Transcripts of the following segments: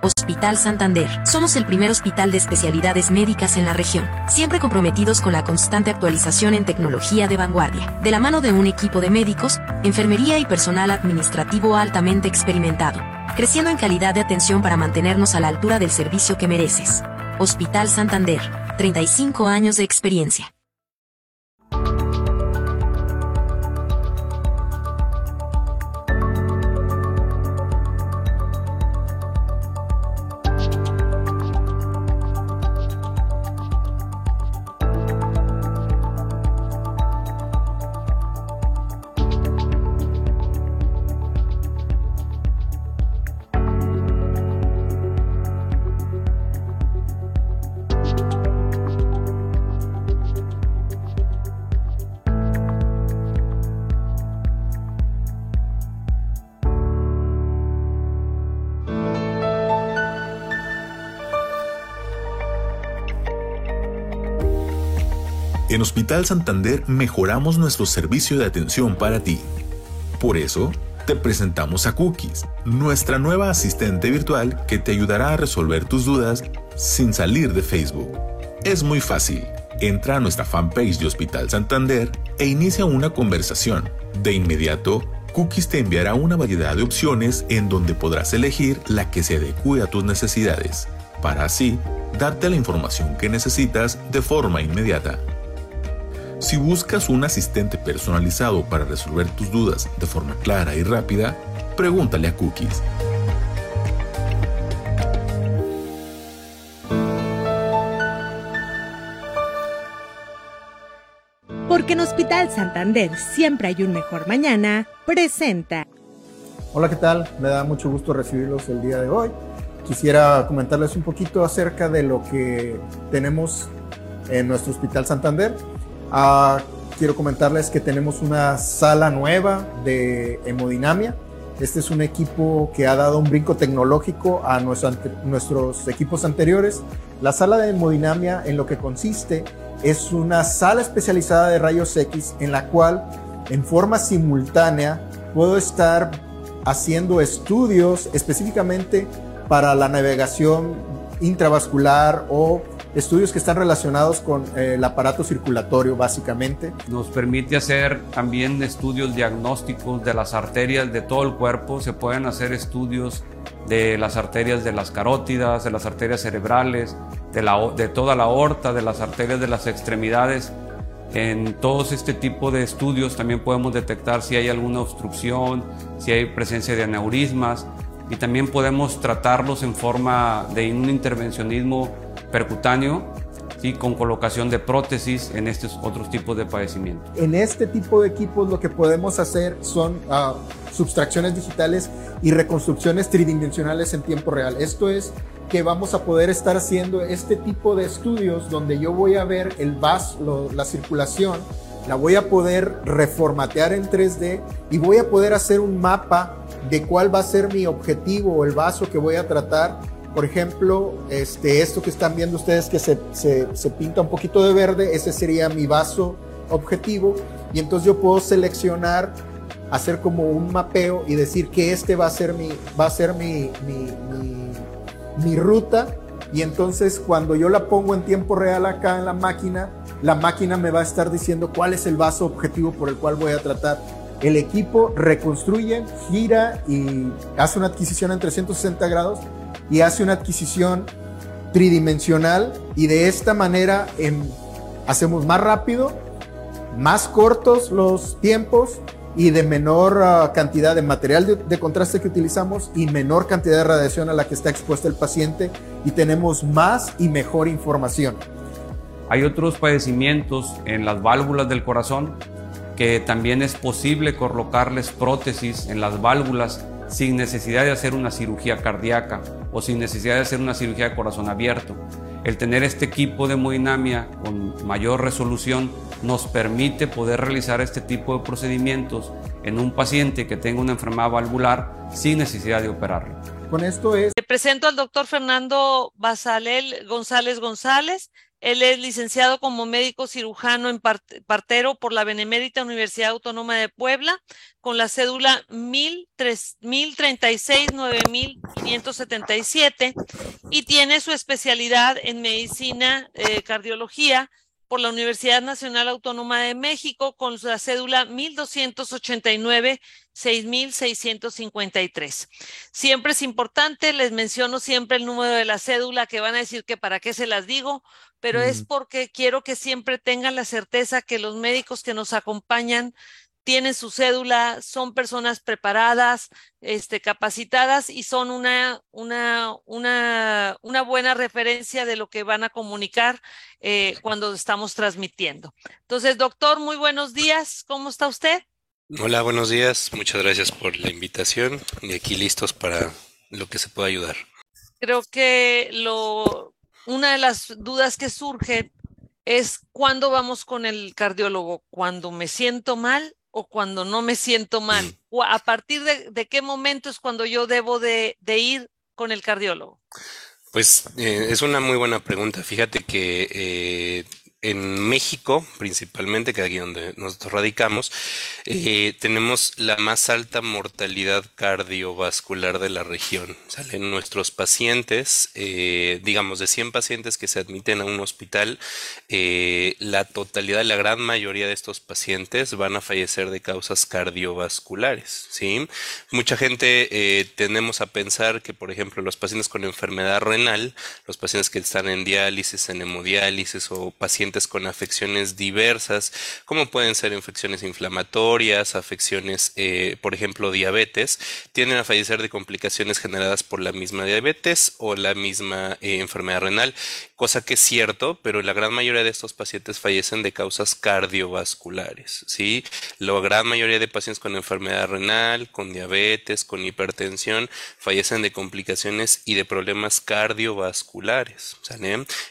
Hospital Santander. Somos el primer hospital de especialidades médicas en la región, siempre comprometidos con la constante actualización en tecnología de vanguardia, de la mano de un equipo de médicos, enfermería y personal administrativo altamente experimentado, creciendo en calidad de atención para mantenernos a la altura del servicio que mereces. Hospital Santander, 35 años de experiencia. En Hospital Santander mejoramos nuestro servicio de atención para ti. Por eso, te presentamos a Cookies, nuestra nueva asistente virtual que te ayudará a resolver tus dudas sin salir de Facebook. Es muy fácil. Entra a nuestra fanpage de Hospital Santander e inicia una conversación. De inmediato, Cookies te enviará una variedad de opciones en donde podrás elegir la que se adecue a tus necesidades, para así darte la información que necesitas de forma inmediata. Si buscas un asistente personalizado para resolver tus dudas de forma clara y rápida, pregúntale a Cookies. Porque en Hospital Santander siempre hay un mejor mañana, presenta. Hola, ¿qué tal? Me da mucho gusto recibirlos el día de hoy. Quisiera comentarles un poquito acerca de lo que tenemos en nuestro Hospital Santander. Ah, quiero comentarles que tenemos una sala nueva de hemodinamia. Este es un equipo que ha dado un brinco tecnológico a nuestros equipos anteriores. La sala de hemodinamia en lo que consiste es una sala especializada de rayos X en la cual en forma simultánea puedo estar haciendo estudios específicamente para la navegación intravascular o estudios que están relacionados con eh, el aparato circulatorio básicamente. Nos permite hacer también estudios diagnósticos de las arterias de todo el cuerpo, se pueden hacer estudios de las arterias de las carótidas, de las arterias cerebrales, de, de toda la aorta, de las arterias de las extremidades. En todos este tipo de estudios también podemos detectar si hay alguna obstrucción, si hay presencia de aneurismas y también podemos tratarlos en forma de un intervencionismo percutáneo y con colocación de prótesis en estos otros tipos de padecimientos. En este tipo de equipos lo que podemos hacer son uh, subtracciones digitales y reconstrucciones tridimensionales en tiempo real. Esto es que vamos a poder estar haciendo este tipo de estudios donde yo voy a ver el vaso, la circulación, la voy a poder reformatear en 3D y voy a poder hacer un mapa de cuál va a ser mi objetivo o el vaso que voy a tratar por ejemplo, este, esto que están viendo ustedes que se, se, pinta un poquito de verde, ese sería mi vaso objetivo. Y entonces yo puedo seleccionar, hacer como un mapeo y decir que este va a ser mi, va a ser mi, mi, mi ruta. Y entonces cuando yo la pongo en tiempo real acá en la máquina, la máquina me va a estar diciendo cuál es el vaso objetivo por el cual voy a tratar. El equipo reconstruye, gira y hace una adquisición en 360 grados y hace una adquisición tridimensional y de esta manera em, hacemos más rápido, más cortos los tiempos y de menor ah, cantidad de material de, contraste que utilizamos y menor cantidad de radiación a la que está expuesto el paciente y tenemos más y mejor información. Hay otros padecimientos en las válvulas del corazón que también es posible colocarles prótesis en las válvulas sin necesidad de hacer una cirugía cardíaca o sin necesidad de hacer una cirugía de corazón abierto. El tener este equipo de hemodinamia con mayor resolución nos permite poder realizar este tipo de procedimientos en un paciente que tenga una enfermedad valvular sin necesidad de operarlo. Con esto es presento al doctor Fernando Basalel González González. Él es licenciado como médico cirujano en partero por la Benemérita Universidad Autónoma de Puebla, con la cédula 1036-9577 y tiene su especialidad en medicina eh, cardiología por la Universidad Nacional Autónoma de México con la cédula 1289-6653. Siempre es importante, les menciono siempre el número de la cédula que van a decir que para qué se las digo, pero es porque quiero que siempre tengan la certeza que los médicos que nos acompañan tienen su cédula, son personas preparadas, este, capacitadas y son una, una, una, una buena referencia de lo que van a comunicar eh, cuando estamos transmitiendo. Entonces, doctor, muy buenos días. ¿Cómo está usted? Hola, buenos días. Muchas gracias por la invitación y aquí listos para lo que se pueda ayudar. Creo que lo, una de las dudas que surge es cuándo vamos con el cardiólogo, cuando me siento mal o cuando no me siento mal? Mm. ¿O a partir de, qué momento es cuando yo debo de, ir con el cardiólogo? Pues eh, es una muy buena pregunta. Fíjate que eh, en México, principalmente, que es aquí donde nosotros radicamos, eh, tenemos la más alta mortalidad cardiovascular de la región. Salen nuestros pacientes, eh, digamos, de 100 pacientes que se admiten a un hospital, eh, la totalidad, la gran mayoría de estos pacientes van a fallecer de causas cardiovasculares. ¿sí? Mucha gente tendemos a pensar que, por ejemplo, los pacientes con enfermedad renal, los pacientes que están en diálisis, en hemodiálisis o pacientes con afecciones diversas, como pueden ser infecciones inflamatorias, afecciones, eh, por ejemplo, diabetes, tienden a fallecer de complicaciones generadas por la misma diabetes o la misma eh, enfermedad renal, cosa que es cierto, pero la gran mayoría de estos pacientes fallecen de causas cardiovasculares, ¿sí? La gran mayoría de pacientes con enfermedad renal, con diabetes, con hipertensión, fallecen de complicaciones y de problemas cardiovasculares,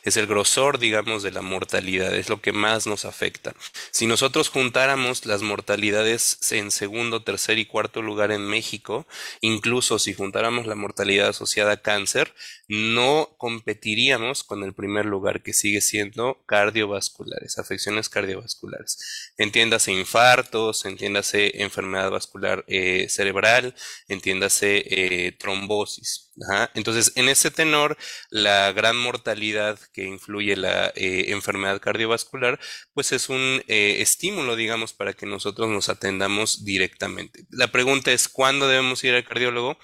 Es el grosor, digamos, de la mortalidad es lo que más nos afecta. Si nosotros juntáramos las mortalidades en segundo, tercer y cuarto lugar en México, incluso si juntáramos la mortalidad asociada a cáncer, no competiríamos con el primer lugar que sigue siendo cardiovasculares, afecciones cardiovasculares. Entiéndase infartos, entiéndase enfermedad vascular eh, cerebral, entiéndase eh, trombosis. Entonces, en ese tenor, la gran mortalidad que influye la eh, enfermedad cardiovascular, pues es un estímulo, digamos, para que nosotros nos atendamos directamente. La pregunta es, ¿cuándo debemos ir al cardiólogo?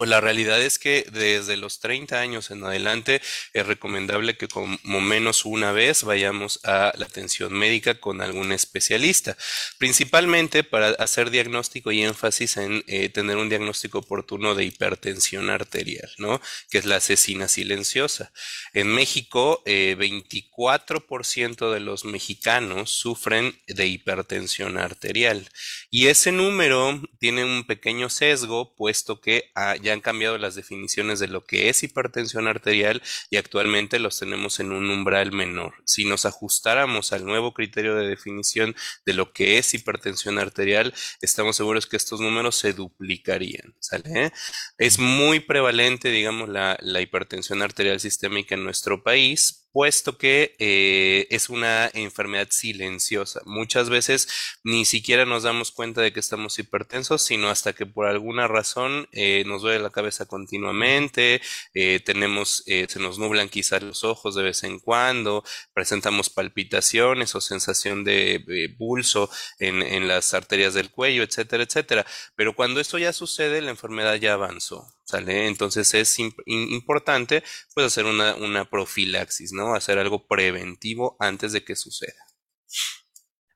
Pues la realidad es que desde los 30 años en adelante es recomendable que como menos una vez vayamos a la atención médica con algún especialista, principalmente para hacer diagnóstico y énfasis en eh, tener un diagnóstico oportuno de hipertensión arterial, ¿no? Que es la asesina silenciosa. En México, 24% eh, de los mexicanos sufren de hipertensión arterial y ese número tiene un pequeño sesgo puesto que ah, ya han cambiado las definiciones de lo que es hipertensión arterial y actualmente los tenemos en un umbral menor. Si nos ajustáramos al nuevo criterio de definición de lo que es hipertensión arterial, estamos seguros que estos números se duplicarían. ¿sale? Es muy prevalente, digamos, la hipertensión arterial sistémica en nuestro país, puesto que eh, es una enfermedad silenciosa. Muchas veces ni siquiera nos damos cuenta de que estamos hipertensos, sino hasta que por alguna razón eh, nos duele la cabeza continuamente, eh, tenemos, se nos nublan quizás los ojos de vez en cuando, presentamos palpitaciones o sensación de pulso en, en las arterias del cuello, etcétera, etcétera. Pero cuando esto ya sucede, la enfermedad ya avanzó. ¿Sale? Entonces es importante pues hacer una, una profilaxis, ¿no? Hacer algo preventivo antes de que suceda.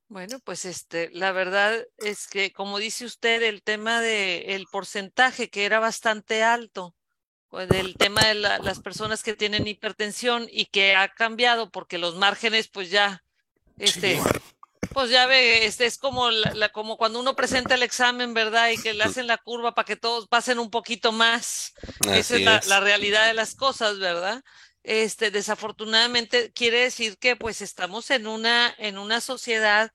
Bueno, pues este, la verdad es que, como dice usted, el tema del porcentaje que era bastante alto, pues, del tema de las personas que tienen hipertensión y que ha cambiado porque los márgenes, pues ya, este, pues ya ve, este es como, la, como cuando uno presenta el examen, ¿verdad? Y que le hacen la curva para que todos pasen un poquito más. Esa es, la, realidad de las cosas, ¿verdad? Este, desafortunadamente quiere decir que pues estamos en una, en una sociedad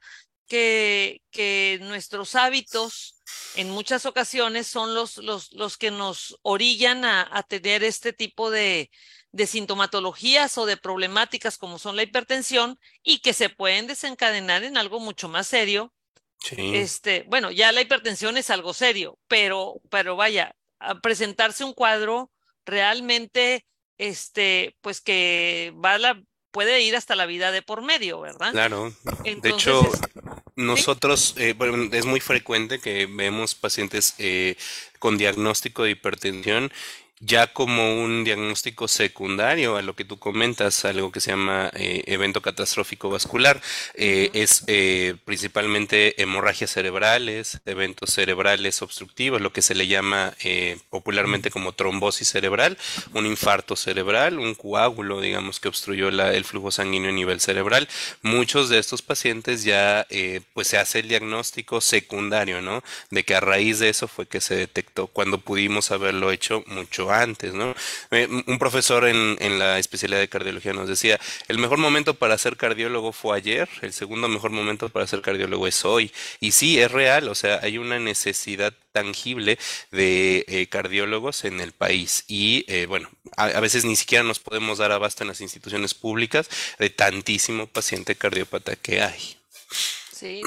que, que nuestros hábitos en muchas ocasiones son los, los, los que nos orillan a, a tener este tipo de, de sintomatologías o de problemáticas como son la hipertensión y que se pueden desencadenar en algo mucho más serio. Este, bueno, ya la hipertensión es algo serio, pero, pero vaya, a presentarse un cuadro realmente, este, pues que va la, puede ir hasta la vida de por medio, ¿verdad? Claro. de hecho, nosotros, eh, es muy frecuente que vemos pacientes eh, con diagnóstico de hipertensión ya como un diagnóstico secundario a lo que tú comentas, algo que se llama eh, evento catastrófico vascular, eh, es eh, principalmente hemorragias cerebrales, eventos cerebrales obstructivos, lo que se le llama popularmente como trombosis cerebral, un infarto cerebral, un coágulo, digamos, que obstruyó el flujo sanguíneo a nivel cerebral. Muchos de estos pacientes ya, pues se hace el diagnóstico secundario, ¿no? De que a raíz de eso fue que se detectó cuando pudimos haberlo hecho mucho antes, ¿no? Eh, un profesor en, en, la especialidad de cardiología nos decía, el mejor momento para ser cardiólogo fue ayer, el segundo mejor momento para ser cardiólogo es hoy. Y sí, es real, o sea, hay una necesidad tangible de eh, cardiólogos en el país y eh, bueno, a, veces ni siquiera nos podemos dar abasto en las instituciones públicas de tantísimo paciente cardiópata que hay. Sí,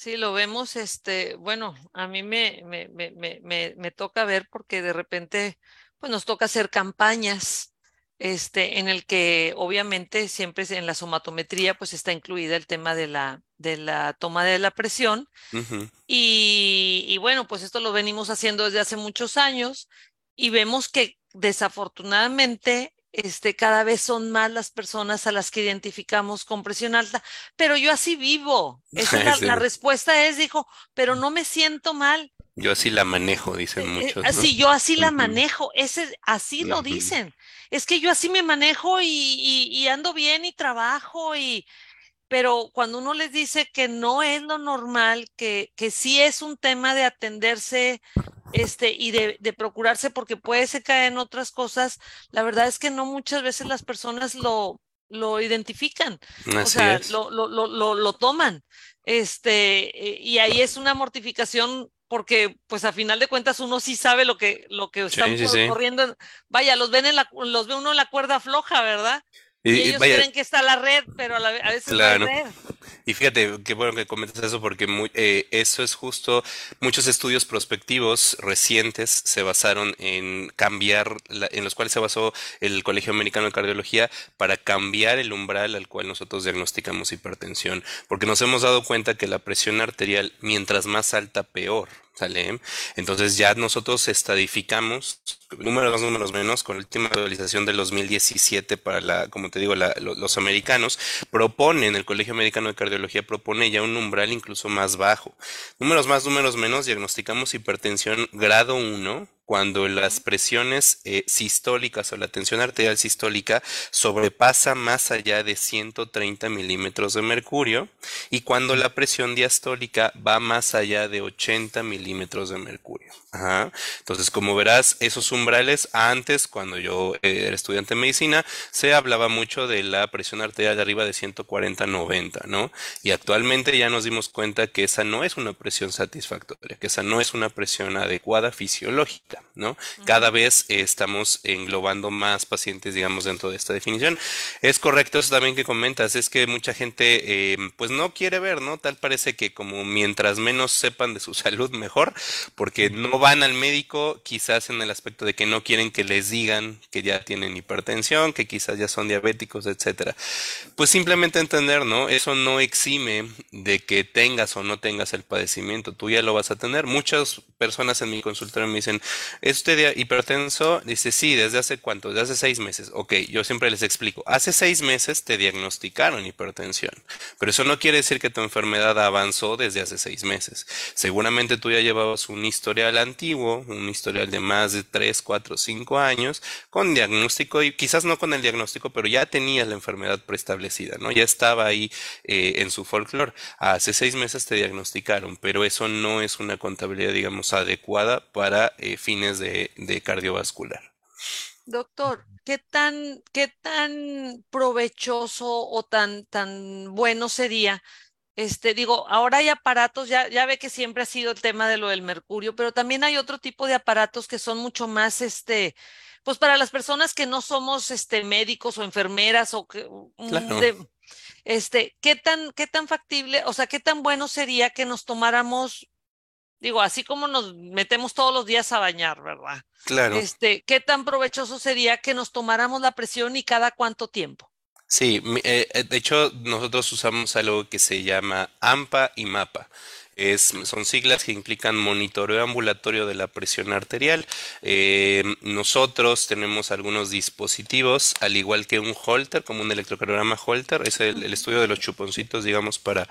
Sí, lo vemos, este, bueno, a mí me, me, me, me, me toca ver porque de repente, pues nos toca hacer campañas, este, en el que obviamente siempre en la somatometría, pues está incluida el tema de la, de la toma de la presión. y, y bueno, pues esto lo venimos haciendo desde hace muchos años y vemos que desafortunadamente este, cada vez son más las personas a las que identificamos con presión alta, pero yo así vivo. Esa la, respuesta es, dijo, pero no me siento mal. Yo así la manejo, dicen eh, eh, muchos. Sí, yo así la manejo, ese, así lo dicen. Es que yo así me manejo y, y, ando bien y trabajo y, pero cuando uno les dice que no es lo normal, que, que sí es un tema de atenderse este, y de, de, procurarse porque puede se caer en otras cosas, la verdad es que no muchas veces las personas lo, lo identifican, o sea, lo, lo, lo, lo, toman, este, eh, y ahí es una mortificación porque pues a final de cuentas uno sí sabe lo que, lo que están corriendo, vaya, los ven en la, los ve uno en la cuerda floja, ¿verdad? Y, ellos creen que está la red, pero a, veces no hay red. Y fíjate, qué bueno que comentas eso, porque eh, eso es justo, muchos estudios prospectivos recientes se basaron en cambiar, en los cuales se basó el Colegio Americano de Cardiología para cambiar el umbral al cual nosotros diagnosticamos hipertensión, porque nos hemos dado cuenta que la presión arterial, mientras más alta, peor. Entonces ya nosotros estadificamos números más, números menos, con la última actualización del 2017 para la, como te digo, la, los americanos, proponen, el Colegio Americano de Cardiología propone ya un umbral incluso más bajo. Números más, números menos, diagnosticamos hipertensión grado 1 cuando las presiones eh, sistólicas o la tensión arterial sistólica sobrepasa más allá de 130 milímetros de mercurio y cuando la presión diastólica va más allá de 80 milímetros de mercurio. Entonces, como verás, esos umbrales antes, cuando yo eh, era estudiante de medicina, se hablaba mucho de la presión arterial de arriba de 140-90, ¿no? Y actualmente ya nos dimos cuenta que esa no es una presión satisfactoria, que esa no es una presión adecuada fisiológica. ¿No? Cada vez estamos englobando más pacientes, digamos, dentro de esta definición. Es correcto eso también que comentas, es que mucha gente, em, pues no quiere ver, ¿no? Tal parece que como mientras menos sepan de su salud, mejor, porque no van al médico, quizás en el aspecto de que no quieren que les digan que ya tienen hipertensión, que quizás ya son diabéticos, etcétera. Pues simplemente entender, ¿no? Eso no exime de que tengas o no tengas el padecimiento, tú ya lo vas a tener. Muchas personas en mi consultorio me dicen, ¿Es usted hipertenso? Dice, sí, ¿desde hace cuánto? Desde hace seis meses. Ok, yo siempre les explico. Hace seis meses te diagnosticaron hipertensión, pero eso no quiere decir que tu enfermedad avanzó desde hace seis meses. Seguramente tú ya llevabas un historial antiguo, un historial de más de tres, cuatro, cinco años, con diagnóstico y quizás no con el diagnóstico, pero ya tenías la enfermedad preestablecida, ¿no? Ya estaba ahí eh, en su folclore. Hace seis meses te diagnosticaron, pero eso no es una contabilidad, digamos, adecuada para eh, fines de, cardiovascular. Doctor, ¿qué tan, qué tan provechoso o tan, tan bueno sería este, digo, ahora hay aparatos, ya, ya ve que siempre ha sido el tema de lo del mercurio, pero también hay otro tipo de aparatos que son mucho más, este, pues para las personas que no somos, este, médicos o enfermeras o que, este, ¿qué tan, qué tan factible, o sea, qué tan bueno sería que nos tomáramos, digo, así como nos metemos todos los días a bañar, ¿verdad? Claro. Este, ¿qué tan provechoso sería que nos tomáramos la presión y cada cuánto tiempo? Sí, eh, eh, de hecho nosotros usamos algo que se llama AMPA y MAPA son siglas que implican monitoreo ambulatorio de la presión arterial. Eh, nosotros tenemos algunos dispositivos, al igual que un Holter, como un electrocardiograma Holter, es el, estudio de los chuponcitos, digamos, para,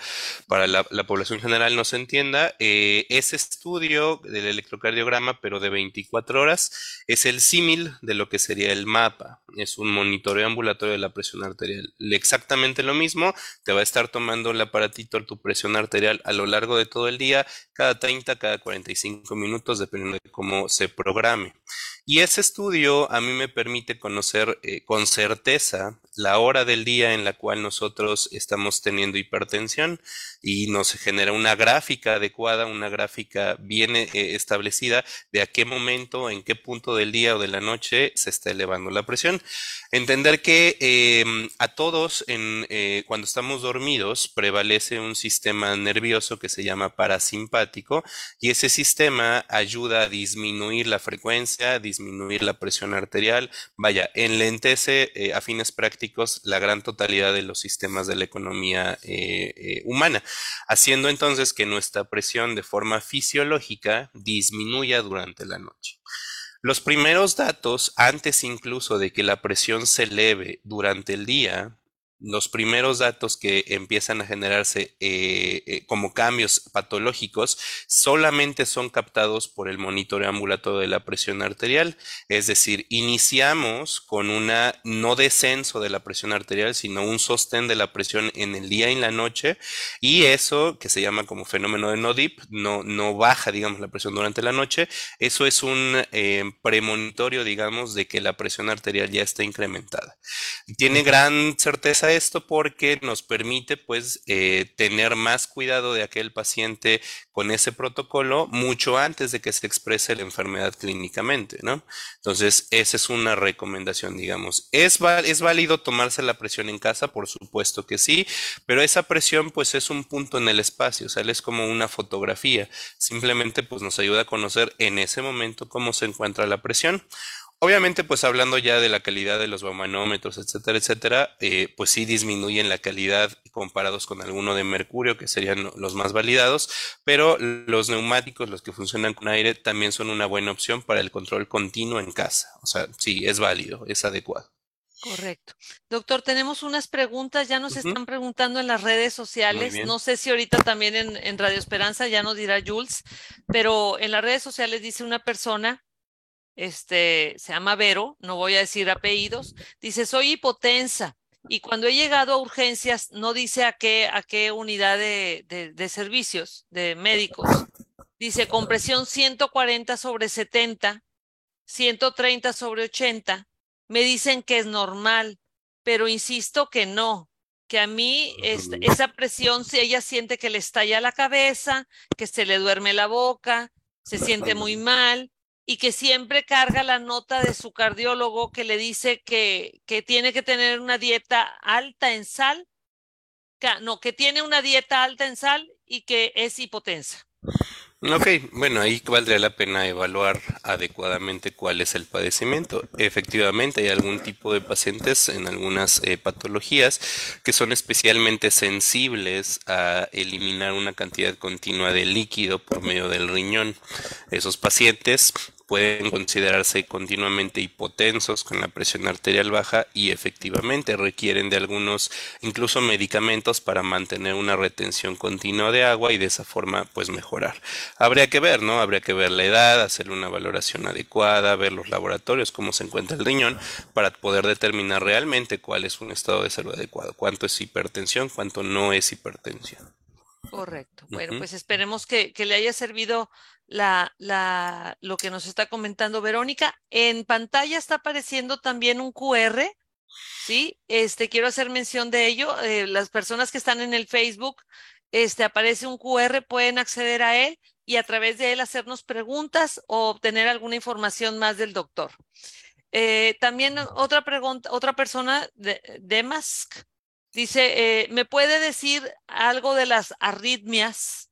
para la, población general no se entienda. Eh, ese estudio del electrocardiograma, pero de 24 horas, es el símil de lo que sería el mapa. Es un monitoreo ambulatorio de la presión arterial. Exactamente lo mismo, te va a estar tomando el aparatito tu presión arterial a lo largo de todo el día, cada 30, cada 45 minutos, dependiendo de cómo se programe. Y ese estudio a mí me permite conocer eh, con certeza la hora del día en la cual nosotros estamos teniendo hipertensión y nos genera una gráfica adecuada, una gráfica bien eh, establecida de a qué momento, en qué punto del día o de la noche se está elevando la presión. Entender que em, a todos en, eh, cuando estamos dormidos prevalece un sistema nervioso que se llama parasimpático y ese sistema ayuda a disminuir la frecuencia, la presión arterial, vaya, enlentece eh, a fines prácticos la gran totalidad de los sistemas de la economía eh, humana, haciendo entonces que nuestra presión de forma fisiológica disminuya durante la noche. Los primeros datos, antes incluso de que la presión se eleve durante el día, los primeros datos que empiezan a generarse eh, eh, como cambios patológicos solamente son captados por el monitoreo ambulatorio de la presión arterial. Es decir, iniciamos con una no descenso de la presión arterial, sino un sostén de la presión en el día y en la noche. Y eso, que se llama como fenómeno de no dip, no, no baja, digamos, la presión durante la noche. Eso es un eh, premonitorio, digamos, de que la presión arterial ya está incrementada. Tiene gran certeza esto porque nos permite pues eh, tener más cuidado de aquel paciente con ese protocolo mucho antes de que se exprese la enfermedad clínicamente, ¿no? Entonces, esa es una recomendación, digamos. ¿Es, ¿Es válido tomarse la presión en casa? Por supuesto que sí, pero esa presión pues es un punto en el espacio, o es como una fotografía. Simplemente pues nos ayuda a conocer en ese momento cómo se encuentra la presión. Obviamente, pues hablando ya de la calidad de los baumanómetros, etcétera, etcétera, eh, pues sí disminuyen la calidad comparados con alguno de mercurio, que serían los más validados, pero los neumáticos, los que funcionan con aire, también son una buena opción para el control continuo en casa. O sea, sí, es válido, es adecuado. Correcto. Doctor, tenemos unas preguntas, ya nos están preguntando en las redes sociales, no sé si ahorita también en, en Radio Esperanza, ya nos dirá Jules, pero en las redes sociales dice una persona este, se llama Vero, no voy a decir apellidos, dice, soy hipotensa y cuando he llegado a urgencias no dice a qué, a qué unidad de, de, servicios, de médicos. Dice, compresión 140 sobre 70, 130 sobre 80. Me dicen que es normal, pero insisto que no, que a mí esa presión, si ella siente que le estalla la cabeza, que se le duerme la boca, se siente muy mal, y que siempre carga la nota de su cardiólogo que le dice que, que tiene que tener una dieta alta en sal, no, que tiene una dieta alta en sal y que es hipotensa. Ok, bueno, ahí valdría la pena evaluar adecuadamente cuál es el padecimiento. Efectivamente, hay algún tipo de pacientes en algunas eh, patologías que son especialmente sensibles a eliminar una cantidad continua de líquido por medio del riñón. Esos pacientes pueden considerarse continuamente hipotensos con la presión arterial baja y efectivamente requieren de algunos incluso medicamentos para mantener una retención continua de agua y de esa forma pues mejorar. Habría que ver, ¿no? Habría que ver la edad, hacer una valoración adecuada, ver los laboratorios, cómo se encuentra el riñón para poder determinar realmente cuál es un estado de salud adecuado, cuánto es hipertensión, cuánto no es hipertensión. Correcto. Bueno, pues esperemos que, que, le haya servido la, lo que nos está comentando Verónica. En pantalla está apareciendo también un QR. Sí, este quiero hacer mención de ello. Eh, las personas que están en el Facebook, este, aparece un QR, pueden acceder a él y a través de él hacernos preguntas o obtener alguna información más del doctor. Eh, también otra pregunta, otra persona, de, Demask, dice, eh, ¿me puede decir algo de las arritmias?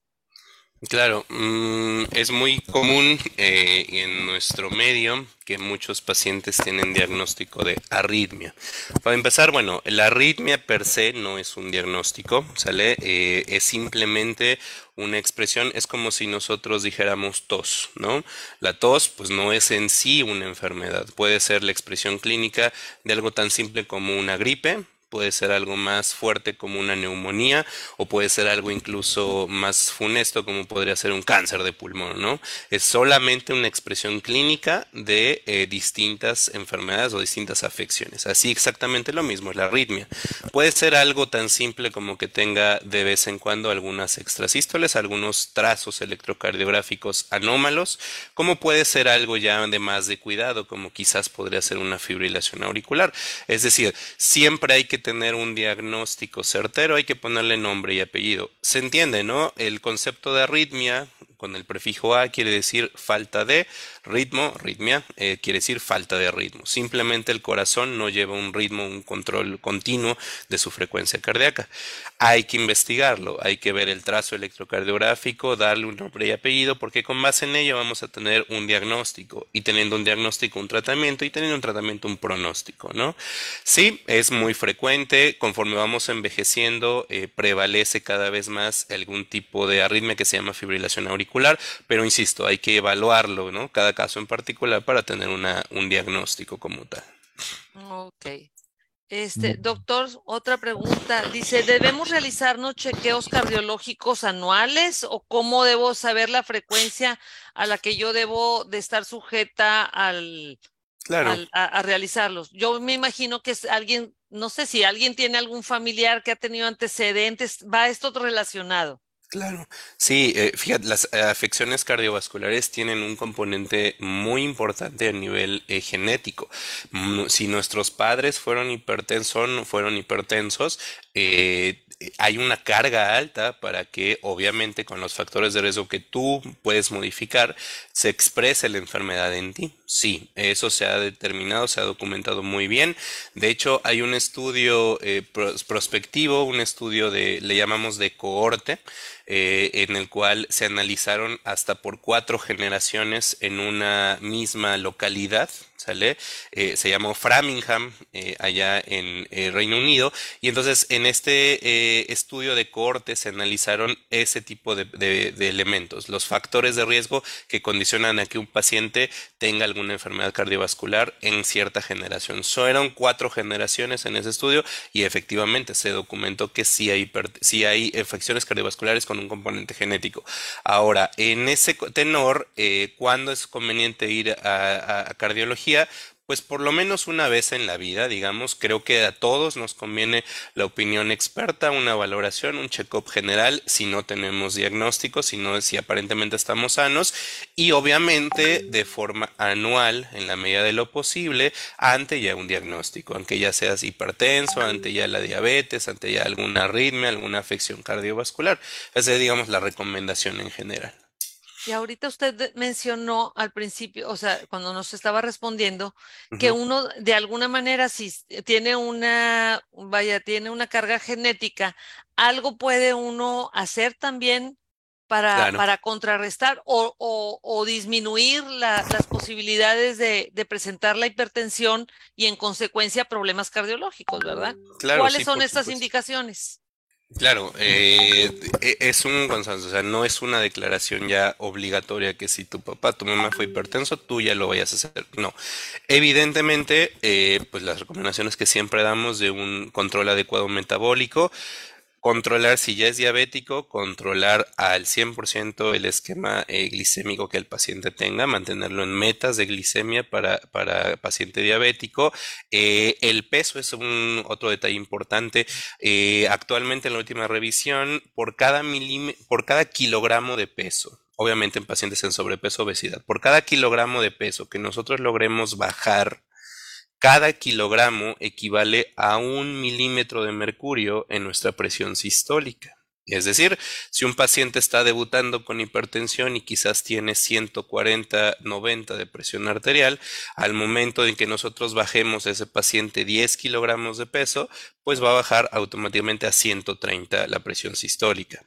Claro, mm, es muy común eh, en nuestro medio que muchos pacientes tienen diagnóstico de arritmia. Para empezar, bueno, la arritmia per se no es un diagnóstico, ¿sale? Eh, es simplemente una expresión, es como si nosotros dijéramos tos, ¿no? La tos, pues no es en sí una enfermedad, puede ser la expresión clínica de algo tan simple como una gripe, puede ser algo más fuerte como una neumonía o puede ser algo incluso más funesto como podría ser un cáncer de pulmón, ¿no? Es solamente una expresión clínica de eh, distintas enfermedades o distintas afecciones. Así exactamente lo mismo, es la arritmia. Puede ser algo tan simple como que tenga de vez en cuando algunas extrasístoles, algunos trazos electrocardiográficos anómalos, como puede ser algo ya de más de cuidado, como quizás podría ser una fibrilación auricular. Es decir, siempre hay que tener un diagnóstico certero, hay que ponerle nombre y apellido. Se entiende, ¿no? El concepto de arritmia con el prefijo a quiere decir falta de ritmo, ritmia, eh, quiere decir falta de ritmo. Simplemente el corazón no lleva un ritmo, un control continuo de su frecuencia cardíaca. Hay que investigarlo, hay que ver el trazo electrocardiográfico, darle un nombre y apellido, porque con base en ello vamos a tener un diagnóstico y teniendo un diagnóstico, un tratamiento y teniendo un tratamiento, un pronóstico, ¿no? Sí, es muy frecuente, conforme vamos envejeciendo, eh, prevalece cada vez más algún tipo de arritmia que se llama fibrilación auricular pero insisto, hay que evaluarlo, ¿no? Cada caso en particular para tener una, un diagnóstico como tal. Ok. Este, doctor, otra pregunta. Dice, ¿debemos realizarnos chequeos cardiológicos anuales o cómo debo saber la frecuencia a la que yo debo de estar sujeta al, claro. a, a, realizarlos? Yo me imagino que es alguien, no sé si alguien tiene algún familiar que ha tenido antecedentes, va esto relacionado. Claro, sí, eh, fíjate, las afecciones cardiovasculares tienen un componente muy importante a nivel eh, genético. Mm, si nuestros padres fueron hipertensos, fueron hipertensos, eh, hay una carga alta para que obviamente con los factores de riesgo que tú puedes modificar se exprese la enfermedad en ti. Sí, eso se ha determinado, se ha documentado muy bien. De hecho, hay un estudio eh, prospectivo, un estudio de, le llamamos de cohorte, eh, en el cual se analizaron hasta por cuatro generaciones en una misma localidad ¿sale? Eh, se llamó Framingham eh, allá en eh, Reino Unido y entonces en este estudio de cohorte se analizaron ese tipo de, de, elementos, los factores de riesgo que condicionan a que un paciente tenga alguna enfermedad cardiovascular en cierta generación. Fueron cuatro generaciones en ese estudio y efectivamente se documentó que sí hay, sí hay infecciones cardiovasculares con un componente genético. Ahora, en ese tenor, ¿cuándo es conveniente ir a cardiología? Pues por lo menos una vez en la vida, digamos, creo que a todos nos conviene la opinión experta, una valoración, un check-up general, si no tenemos diagnóstico, si no, si aparentemente estamos sanos, y obviamente de forma anual, en la medida de lo posible, ante ya un diagnóstico, aunque ya seas hipertenso, ante ya la diabetes, ante ya alguna arritmia, alguna afección cardiovascular. Esa es, digamos, la recomendación en general. Y ahorita usted mencionó al principio, o sea, cuando nos estaba respondiendo, que uno de alguna manera si tiene una, vaya, tiene una carga genética, algo puede uno hacer también para, para contrarrestar o, o, disminuir las posibilidades de, de, presentar la hipertensión y en consecuencia problemas cardiológicos, ¿verdad? ¿Cuáles son estas indicaciones? Claro, eh, e, es un consenso, o sea, no es una declaración ya obligatoria que si tu papá, tu mamá fue hipertenso, tú ya lo vayas a hacer. No, evidentemente, eh, pues las recomendaciones que siempre damos de un control adecuado metabólico, controlar si ya es diabético, controlar al 100% el esquema eh, glicémico que el paciente tenga, mantenerlo en metas de glicemia para, para paciente diabético. Eh, el peso es un otro detalle importante. Eh, actualmente en la última revisión, por cada, por cada kilogramo de peso, obviamente en pacientes en sobrepeso obesidad, por cada kilogramo de peso que nosotros logremos bajar cada kilogramo equivale a un milímetro de mercurio en nuestra presión sistólica. Es decir, si un paciente está debutando con hipertensión y quizás tiene 140, 90 de presión arterial, al momento en que nosotros bajemos ese paciente 10 kilogramos de peso, pues va a bajar automáticamente a 130 la presión sistólica.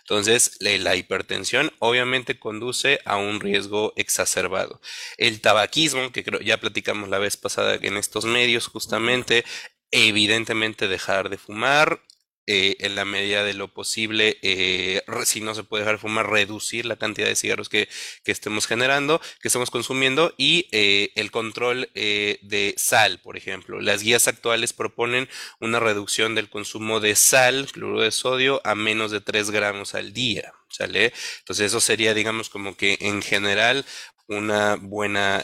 Entonces, la hipertensión obviamente conduce a un riesgo exacerbado. El tabaquismo, que creo, ya platicamos la vez pasada en estos medios, justamente, evidentemente dejar de fumar, eh, en la medida de lo posible, eh, si no se puede dejar de fumar, reducir la cantidad de cigarros que, estemos generando, que estemos consumiendo y eh, el control de sal, por ejemplo. Las guías actuales proponen una reducción del consumo de sal, cloruro de sodio, a menos de 3 gramos al día. ¿Sale? Entonces eso sería, digamos, como que en general una buena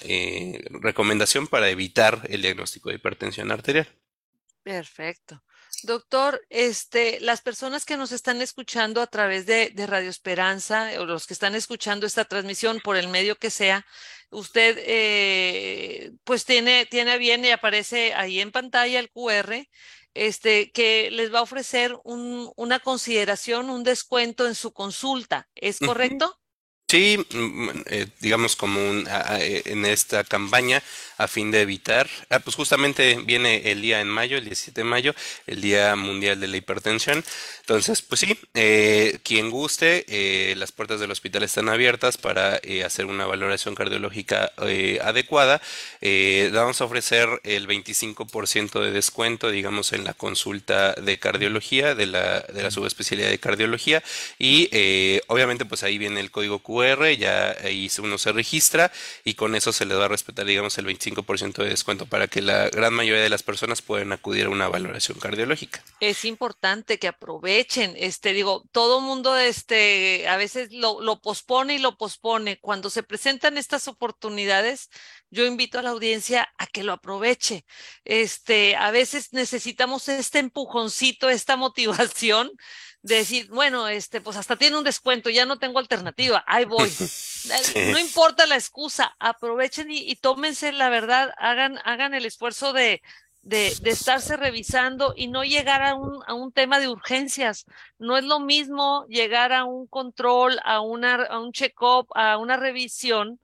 recomendación para evitar el diagnóstico de hipertensión arterial. Perfecto. Doctor, este, las personas que nos están escuchando a través de, Radio Esperanza o los que están escuchando esta transmisión por el medio que sea, usted eh, pues tiene, tiene bien y aparece ahí en pantalla el QR, este, que les va a ofrecer un, una consideración, un descuento en su consulta. ¿Es correcto? Sí, mm, eh, digamos como un, eh, en esta campaña a fin de evitar, ah, pues justamente viene el día en mayo, el 17 de mayo, el Día Mundial de la Hipertensión. Entonces, pues sí, eh, quien guste, eh, las puertas del hospital están abiertas para eh, hacer una valoración cardiológica adecuada. vamos a ofrecer el 25% de descuento, digamos, en la consulta de cardiología, de la, de la subespecialidad de cardiología. Y obviamente, pues ahí viene el código QR, ya ahí uno se registra y con eso se le va a respetar, digamos, el 25% ciento de descuento para que la gran mayoría de las personas puedan acudir a una valoración cardiológica. Es importante que aprovechen, este, digo, todo mundo, este, a veces lo, lo pospone y lo pospone. Cuando se presentan estas oportunidades, yo invito a la audiencia a que lo aproveche. Este, a veces necesitamos este empujoncito, esta motivación decir, bueno, este, pues hasta tiene un descuento, ya no tengo alternativa, ahí voy. No importa la excusa, aprovechen y, tómense la verdad, hagan, hagan el esfuerzo de, de, de, estarse revisando y no llegar a un, a un tema de urgencias. No es lo mismo llegar a un control, a, una, a un check-up, a una revisión,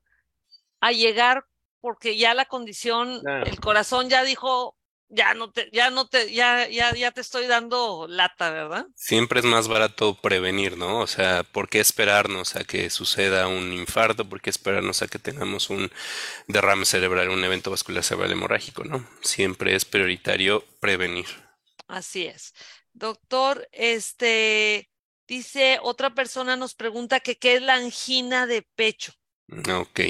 a llegar porque ya la condición, el corazón ya dijo, ya no te, ya no te, ya, ya, ya te estoy dando lata, ¿verdad? Siempre es más barato prevenir, ¿no? O sea, ¿por qué esperarnos a que suceda un infarto? ¿Por qué esperarnos a que tengamos un derrame cerebral, un evento vascular cerebral hemorrágico, ¿no? Siempre es prioritario prevenir. Así es. Doctor, este, dice, otra persona nos pregunta que qué es la angina de pecho. Ok.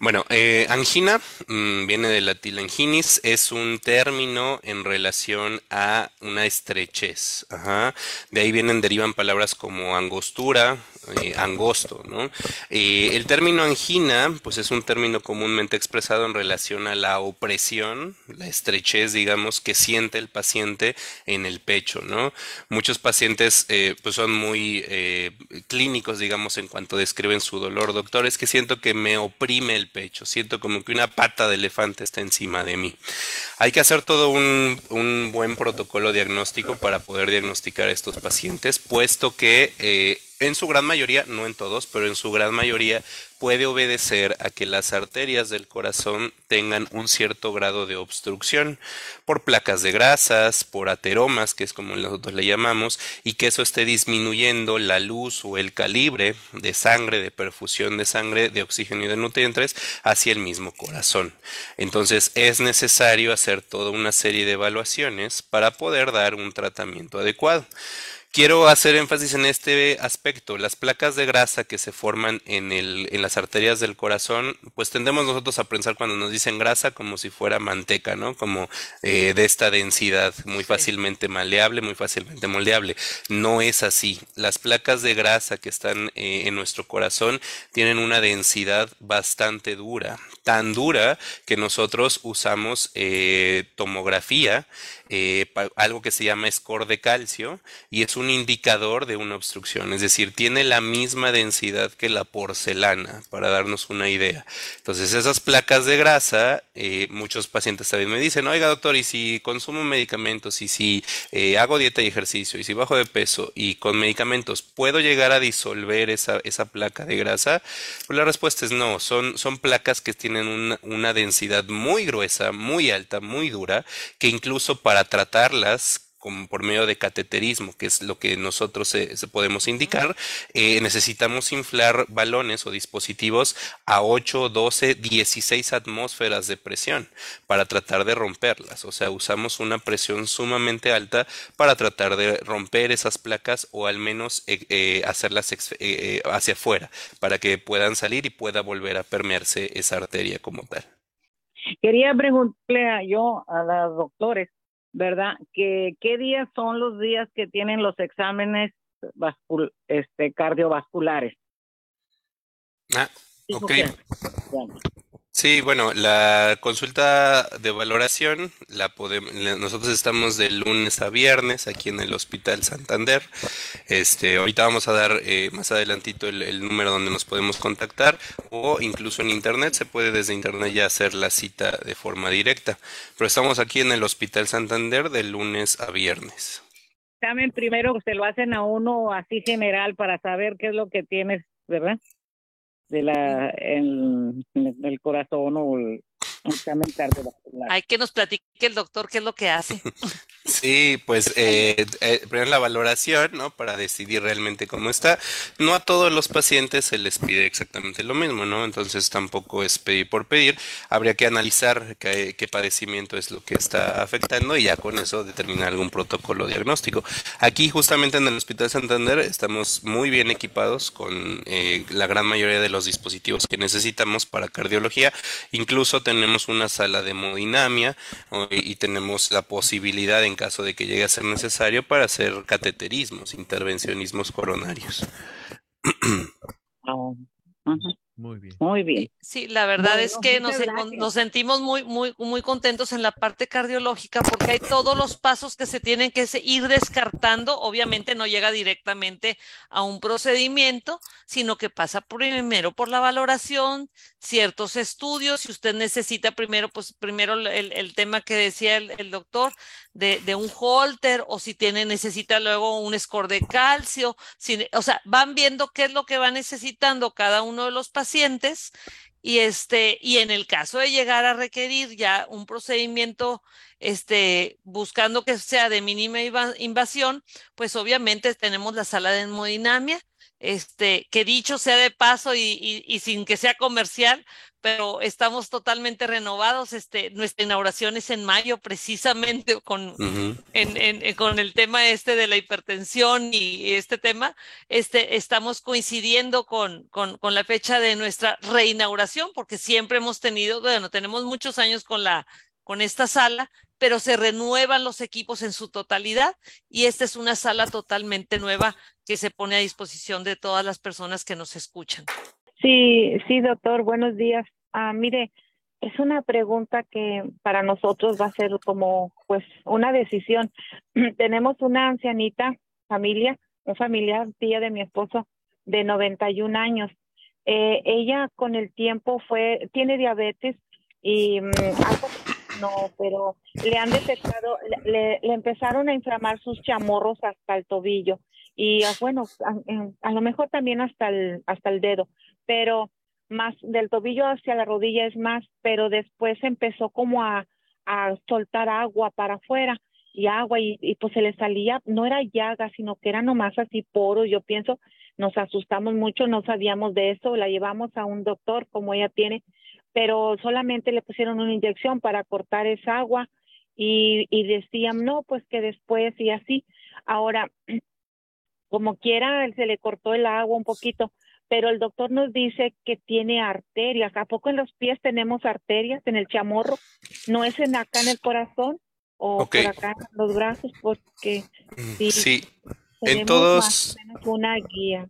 Bueno, eh, angina mm, viene de la tilanginis, es un término en relación a una estrechez. Ajá. De ahí vienen, derivan palabras como angostura, eh, angosto, ¿no? Eh, el término angina, pues es un término comúnmente expresado en relación a la opresión, la estrechez, digamos, que siente el paciente en el pecho, ¿no? Muchos pacientes, pues son muy clínicos, digamos, en cuanto describen su dolor. Doctores, que siento que me oprime el pecho, siento como que una pata de elefante está encima de mí. Hay que hacer todo un, un buen protocolo diagnóstico para poder diagnosticar a estos pacientes, puesto que eh, en su gran mayoría, no en todos, pero en su gran mayoría puede obedecer a que las arterias del corazón tengan un cierto grado de obstrucción por placas de grasas, por ateromas, que es como nosotros le llamamos, y que eso esté disminuyendo la luz o el calibre de sangre, de perfusión de sangre, de oxígeno y de nutrientes hacia el mismo corazón. Entonces es necesario hacer toda una serie de evaluaciones para poder dar un tratamiento adecuado. Quiero hacer énfasis en este aspecto. Las placas de grasa que se forman en, el, en las arterias del corazón, pues tendemos nosotros a pensar cuando nos dicen grasa como si fuera manteca, ¿no? Como eh, de esta densidad, muy fácilmente maleable, muy fácilmente moldeable. No es así. Las placas de grasa que están eh, en nuestro corazón tienen una densidad bastante dura, tan dura que nosotros usamos eh, tomografía, algo que se llama score de calcio, y es un indicador de una obstrucción, es decir, tiene la misma densidad que la porcelana, para darnos una idea. Entonces, esas placas de grasa, eh, muchos pacientes también me dicen, oiga doctor, y si consumo medicamentos, y si eh, hago dieta y ejercicio, y si bajo de peso, y con medicamentos, ¿puedo llegar a disolver esa, esa placa de grasa? Pues la respuesta es no, son, son placas que tienen una, una densidad muy gruesa, muy alta, muy dura, que incluso para tratarlas como por medio de cateterismo, que es lo que nosotros se, podemos indicar, eh, necesitamos inflar balones o dispositivos a 8, 12, 16 atmósferas de presión para tratar de romperlas. O sea, usamos una presión sumamente alta para tratar de romper esas placas o al menos eh, eh, hacerlas hacia afuera para que puedan salir y pueda volver a permearse esa arteria como tal. Quería preguntarle a yo a los doctores ¿verdad? Que, ¿Qué días son los días que tienen los exámenes este, cardiovasculares? Ah, ok. Sí, bueno, la consulta de valoración la podemos, nosotros estamos de lunes a viernes aquí en el Hospital Santander. Este, ahorita vamos a dar eh, más adelantito el, número donde nos podemos contactar o incluso en internet se puede desde internet ya hacer la cita de forma directa. Pero estamos aquí en el Hospital Santander de lunes a viernes. Examen primero se lo hacen a uno así general para saber qué es lo que tienes, ¿verdad? De la en, el corazón o el, examen cardiovascular. Hay que nos platique el doctor qué es lo que hace. Sí, pues eh, eh, primero la valoración, ¿no? Para decidir realmente cómo está. No a todos los pacientes se les pide exactamente lo mismo, ¿no? Entonces tampoco es pedir por pedir. Habría que analizar qué, padecimiento es lo que está afectando y ya con eso determinar algún protocolo diagnóstico. Aquí justamente en el Hospital Santander estamos muy bien equipados con eh, la gran mayoría de los dispositivos que necesitamos para cardiología. Incluso tenemos una sala de hemodinamia y tenemos la posibilidad en caso de que llegue a ser necesario para hacer cateterismos, intervencionismos coronarios. Ah, muy bien. Muy bien. Sí, la verdad es que nos, nos, sentimos muy, muy, muy contentos en la parte cardiológica porque hay todos los pasos que se tienen que ir descartando. Obviamente no llega directamente a un procedimiento, sino que pasa primero por la valoración, ciertos estudios. Si usted necesita primero, pues primero el, tema que decía el, doctor de, de, un holter o si tiene, necesita luego un score de calcio. o sea, van viendo qué es lo que va necesitando cada uno de los pacientes pacientes y este y en el caso de llegar a requerir ya un procedimiento este buscando que sea de mínima invasión pues obviamente tenemos la sala de hemodinamia este, que dicho sea de paso y, sin que sea comercial, pero estamos totalmente renovados. Este, nuestra inauguración es en mayo, precisamente con, en, con el tema este de la hipertensión y este tema. Este, estamos coincidiendo con, con, con la fecha de nuestra reinauguración, porque siempre hemos tenido, bueno, tenemos muchos años con la con esta sala, pero se renuevan los equipos en su totalidad y esta es una sala totalmente nueva que se pone a disposición de todas las personas que nos escuchan. Sí, sí, doctor, buenos días. Ah, mire, es una pregunta que para nosotros va a ser como pues una decisión. Tenemos una ancianita familia, un familiar, tía de mi esposo, de 91 años. Eh, ella con el tiempo fue, tiene diabetes y mm, no, pero le han detectado, le, empezaron a inflamar sus chamorros hasta el tobillo y ah, bueno, a, lo mejor también hasta el, hasta el dedo, pero más del tobillo hacia la rodilla es más, pero después empezó como a, a soltar agua para afuera y agua y, y, pues se le salía, no era llaga, sino que era nomás así poro, yo pienso, nos asustamos mucho, no sabíamos de eso, la llevamos a un doctor como ella tiene pero solamente le pusieron una inyección para cortar esa agua y, y decían, no, pues que después y así. Ahora, como quiera, se le cortó el agua un poquito, pero el doctor nos dice que tiene arterias. ¿A poco en los pies tenemos arterias, en el chamorro? ¿No es en acá en el corazón o por acá en los brazos? Porque mm, sí, en todos... una guía.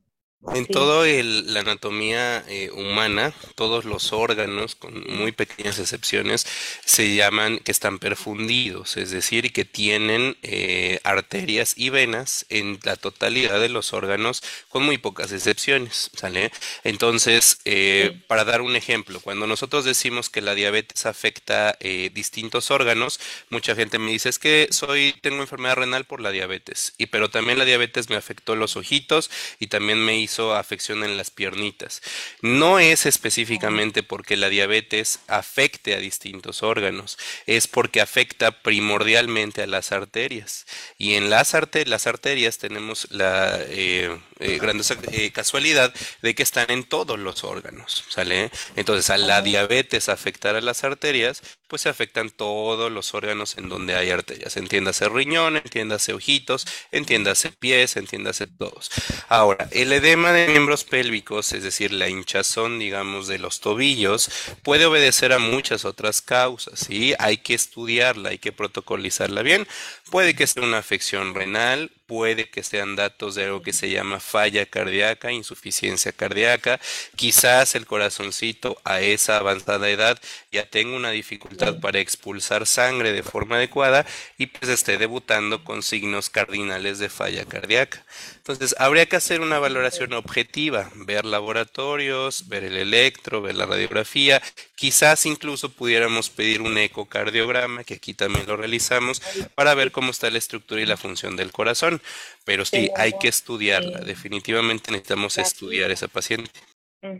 En toda la anatomía eh, humana, todos los órganos, con muy pequeñas excepciones, se llaman que están perfundidos, es decir, que tienen eh, arterias y venas en la totalidad de los órganos, con muy pocas excepciones, ¿sale? Entonces, eh, para dar un ejemplo, cuando nosotros decimos que la diabetes afecta distintos órganos, mucha gente me dice es que soy tengo enfermedad renal por la diabetes, y pero también la diabetes me afectó los ojitos y también me hizo afección en las piernitas. No es específicamente porque la diabetes afecte a distintos órganos, es porque afecta primordialmente a las arterias. Y en las, las arterias tenemos la eh, eh, grandiosa eh, casualidad de que están en todos los órganos, ¿sale? Entonces, a la diabetes afectar a las arterias, pues se afectan todos los órganos en donde hay arterias. Entiéndase riñón, entiéndase ojitos, entiéndase pies, entiéndase todos. Ahora, el edema de miembros pélvicos, es decir, la hinchazón, digamos, de los tobillos, puede obedecer a muchas otras causas, ¿sí? Hay que estudiarla, hay que protocolizarla bien. Puede que sea una afección renal, puede que sean datos de algo que se llama falla cardíaca, insuficiencia cardíaca, quizás el corazoncito a esa avanzada edad ya tenga una dificultad para expulsar sangre de forma adecuada y pues esté debutando con signos cardinales de falla cardíaca. Entonces, habría que hacer una valoración objetiva, ver laboratorios, ver el electro, ver la radiografía, quizás incluso pudiéramos pedir un ecocardiograma, que aquí también lo realizamos, para ver cómo está la estructura y la función del corazón. Pero sí, hay que estudiarla, definitivamente necesitamos estudiar a esa paciente.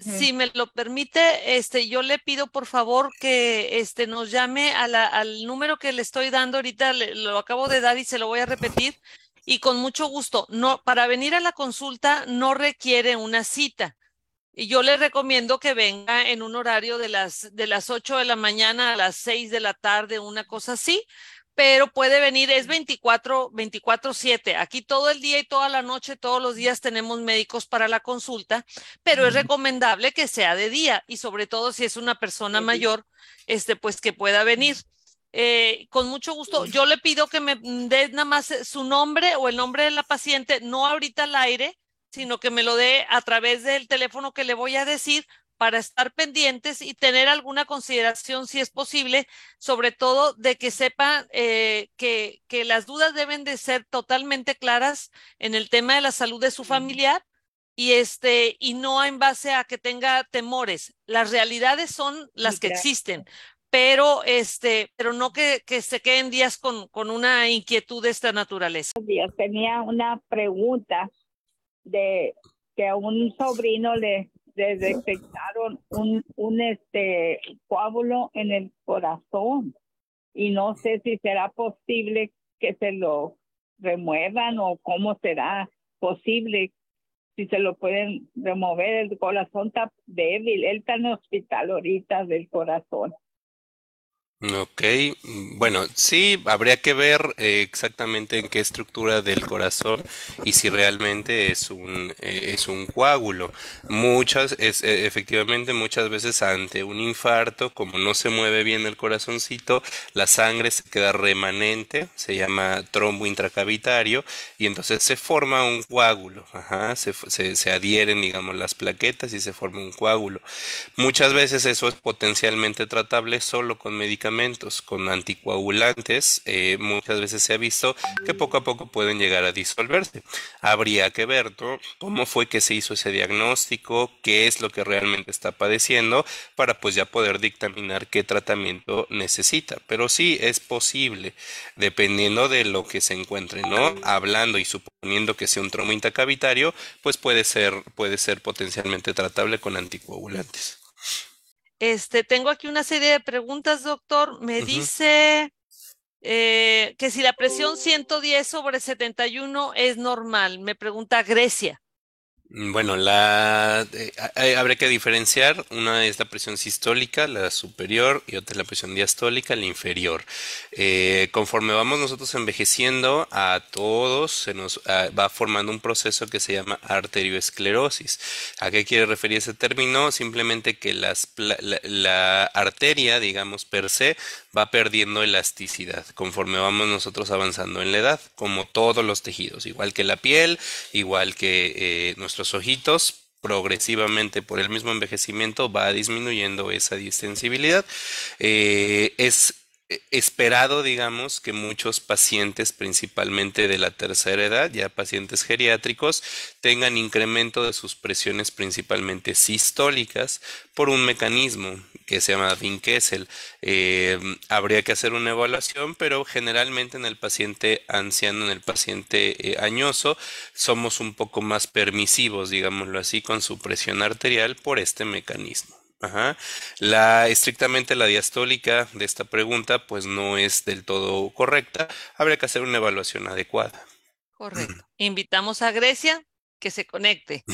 Si me lo permite, este, yo le pido por favor que este, nos llame a la, al número que le estoy dando ahorita, lo acabo de dar y se lo voy a repetir, y con mucho gusto. No, para venir a la consulta no requiere una cita. Y yo le recomiendo que venga en un horario de las, de las 8 de la mañana a las 6 de la tarde, una cosa así, pero puede venir, es 24, 24, 7. Aquí todo el día y toda la noche, todos los días tenemos médicos para la consulta, pero es recomendable que sea de día y sobre todo si es una persona mayor, este, pues que pueda venir. Eh, con mucho gusto. Yo le pido que me dé nada más su nombre o el nombre de la paciente, no ahorita al aire, sino que me lo dé a través del teléfono que le voy a decir para estar pendientes y tener alguna consideración, si es posible, sobre todo de que sepa eh, que, que las dudas deben de ser totalmente claras en el tema de la salud de su familiar y este y no en base a que tenga temores. Las realidades son las que existen pero este, pero no que, que se queden días con, con una inquietud de esta naturaleza. Tenía una pregunta de que a un sobrino le, le detectaron un, un este coágulo en el corazón. Y no sé si será posible que se lo remuevan o cómo será posible si se lo pueden remover. El corazón está débil él está en el hospital ahorita del corazón Ok, bueno, sí, habría que ver eh, exactamente en qué estructura del corazón y si realmente es un, eh, es un coágulo. Muchas, es, eh, efectivamente, muchas veces ante un infarto, como no se mueve bien el corazoncito, la sangre se queda remanente, se llama trombo intracavitario, y entonces se forma un coágulo, ajá, se, se, se adhieren, digamos, las plaquetas y se forma un coágulo. Muchas veces eso es potencialmente tratable solo con medicamentos con anticoagulantes, eh, muchas veces se ha visto que poco a poco pueden llegar a disolverse. Habría que ver cómo fue que se hizo ese diagnóstico, qué es lo que realmente está padeciendo, para pues ya poder dictaminar qué tratamiento necesita. Pero sí es posible, dependiendo de lo que se encuentre, ¿no? Hablando y suponiendo que sea un trauma intercavitario, pues puede ser, puede ser potencialmente tratable con anticoagulantes. Este, tengo aquí una serie de preguntas, doctor. Me dice eh, que si la presión 110 sobre 71 es normal. Me pregunta Grecia. Mm, bueno, la eh, que diferenciar. Una es la presión sistólica, la superior, y otra es la presión diastólica, la inferior. Eh, conforme vamos nosotros envejeciendo, a todos se nos va formando un proceso que se llama arterioesclerosis. ¿A qué quiere referir ese término? Simplemente que la arteria, digamos, per se, va perdiendo elasticidad conforme vamos nosotros avanzando en la edad, como todos los tejidos, igual que la piel, igual que eh, nuestro nuestros ojitos progresivamente por el mismo envejecimiento va disminuyendo esa distensibilidad. Eh, es esperado, digamos, que muchos pacientes, principalmente de la tercera edad, ya pacientes geriátricos, tengan incremento de sus presiones principalmente sistólicas por un mecanismo que se llama Vinkessel. Eh, habría que hacer una evaluación, pero generalmente en el paciente anciano, en el paciente eh, añoso, somos un poco más permisivos, digámoslo así, con su presión arterial por este mecanismo. Ajá. La estrictamente la diastólica de esta pregunta pues no es del todo correcta. Habría que hacer una evaluación adecuada. Correcto. Invitamos a Grecia que se conecte.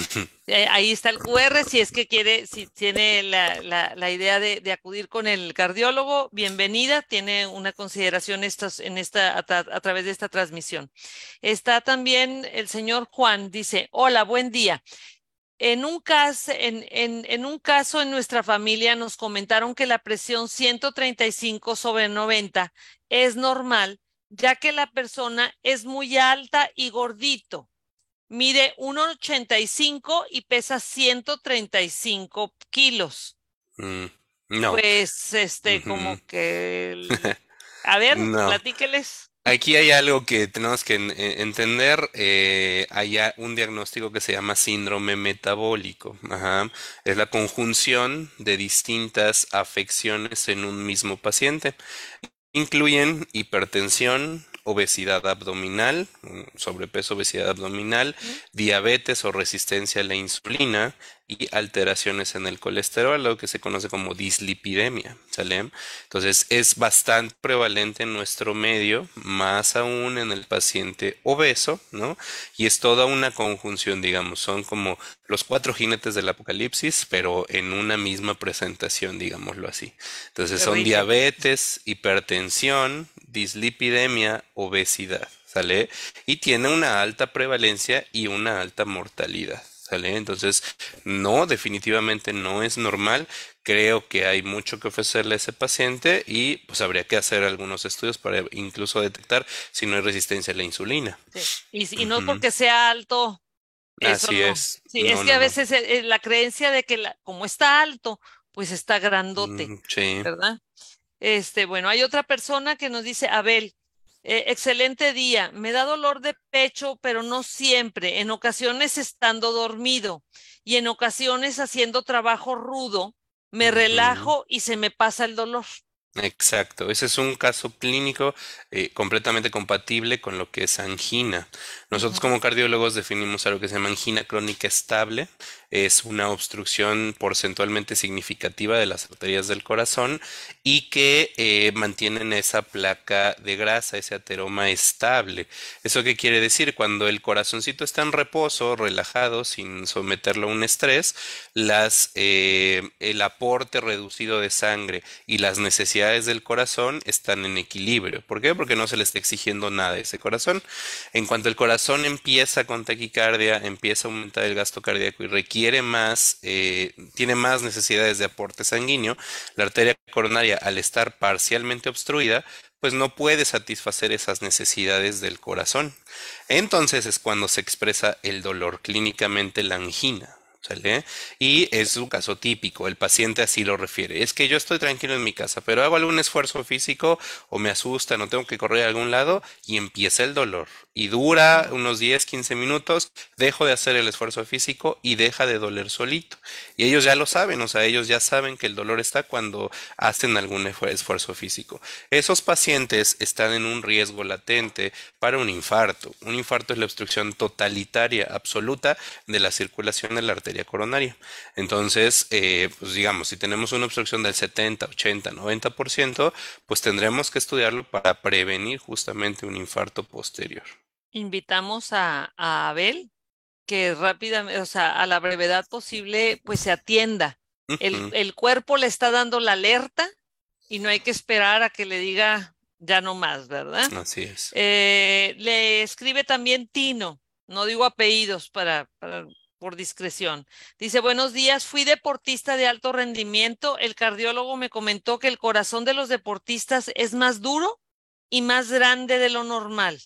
Eh, ahí está el QR, si es que quiere, si tiene la, la, idea de, de, acudir con el cardiólogo, bienvenida, tiene una consideración estas, en esta, a, a, través de esta transmisión. Está también el señor Juan, dice, hola, buen día. En un, caso, en, en, en un caso en nuestra familia nos comentaron que la presión 135 sobre 90 es normal, ya que la persona es muy alta y gordito. Mide 1,85 y pesa 135 kilos. Mm, no. Pues, este, como que... A ver, platíqueles. Aquí hay algo que tenemos que eh, entender. Eh, hay un diagnóstico que se llama síndrome metabólico. Es la conjunción de distintas afecciones en un mismo paciente. Incluyen hipertensión, obesidad abdominal, sobrepeso, obesidad abdominal, diabetes o resistencia a la insulina, y alteraciones en el colesterol, lo que se conoce como dislipidemia, ¿sale? Entonces es bastante prevalente en nuestro medio, más aún en el paciente obeso, ¿no? Y es toda una conjunción, digamos, son como los cuatro jinetes del apocalipsis, pero en una misma presentación, digámoslo así. Entonces son diabetes, hipertensión, dislipidemia, obesidad, ¿sale? Y tiene una alta prevalencia y una alta mortalidad. Entonces, no, definitivamente no es normal. Creo que hay mucho que ofrecerle a ese paciente y pues habría que hacer algunos estudios para incluso detectar si no hay resistencia a la insulina. Y, no porque sea alto. Así es. Sí, es que a veces eh, eh, la creencia de que como está alto, pues está grandote. Mm, sí. ¿Verdad? Este, bueno, hay otra persona que nos dice, Abel, eh, excelente día. Me da dolor de pecho, pero no siempre. En ocasiones estando dormido y en ocasiones haciendo trabajo rudo, me relajo y se me pasa el dolor. Exacto, ese es un caso clínico eh, completamente compatible con lo que es angina. Nosotros como cardiólogos definimos algo que se llama angina crónica estable. Es una obstrucción porcentualmente significativa de las arterias del corazón y que eh, mantienen esa placa de grasa, ese ateroma estable. ¿Eso qué quiere decir? Cuando el corazoncito está en reposo, relajado, sin someterlo a un estrés, las, eh, el aporte reducido de sangre y las necesidades del corazón están en equilibrio. ¿Por qué? Porque no se le está exigiendo nada a ese corazón. En cuanto el corazón empieza con taquicardia, empieza a aumentar el gasto cardíaco y requiere más, eh, tiene más necesidades de aporte sanguíneo, la arteria coronaria al estar parcialmente obstruida, pues no puede satisfacer esas necesidades del corazón. Entonces es cuando se expresa el dolor, clínicamente la angina. Y es un caso típico, el paciente así lo refiere. Es que yo estoy tranquilo en mi casa, pero hago algún esfuerzo físico o me asusta, no tengo que correr a algún lado y empieza el dolor. Y dura unos 10, 15 minutos, dejo de hacer el esfuerzo físico y deja de doler solito. Y ellos ya lo saben, o sea, ellos ya saben que el dolor está cuando hacen algún esfuerzo físico. Esos pacientes están en un riesgo latente para un infarto. Un infarto es la obstrucción totalitaria, absoluta de la circulación de la arteria coronaria. Entonces, eh, pues digamos, si tenemos una obstrucción del 70, 80, 90%, pues tendremos que estudiarlo para prevenir justamente un infarto posterior. Invitamos a, Abel que rápidamente, o sea, a la brevedad posible, pues se atienda. el, el, cuerpo le está dando la alerta y no hay que esperar a que le diga ya no más, ¿verdad? Así es. Eh, le escribe también Tino, no digo apellidos para, para por discreción. Dice, buenos días, fui deportista de alto rendimiento. El cardiólogo me comentó que el corazón de los deportistas es más duro y más grande de lo normal.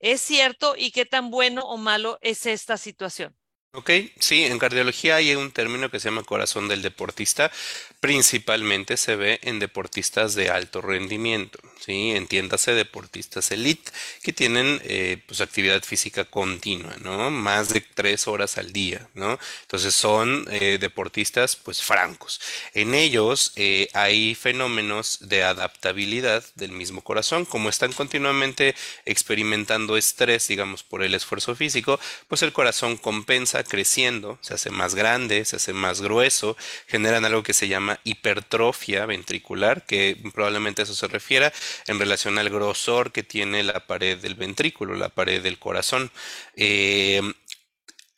¿Es cierto y qué tan bueno o malo es esta situación? Ok, sí, en cardiología hay un término que se llama corazón del deportista. Principalmente se ve en deportistas de alto rendimiento, ¿sí? Entiéndase deportistas elite que tienen eh, pues actividad física continua, ¿no? Más de tres horas al día, ¿no? Entonces son eh, deportistas pues francos. En ellos eh, hay fenómenos de adaptabilidad del mismo corazón, como están continuamente experimentando estrés, digamos, por el esfuerzo físico, pues el corazón compensa creciendo, se hace más grande, se hace más grueso, generan algo que se llama hipertrofia ventricular, que probablemente eso se refiera en relación al grosor que tiene la pared del ventrículo, la pared del corazón. Eh,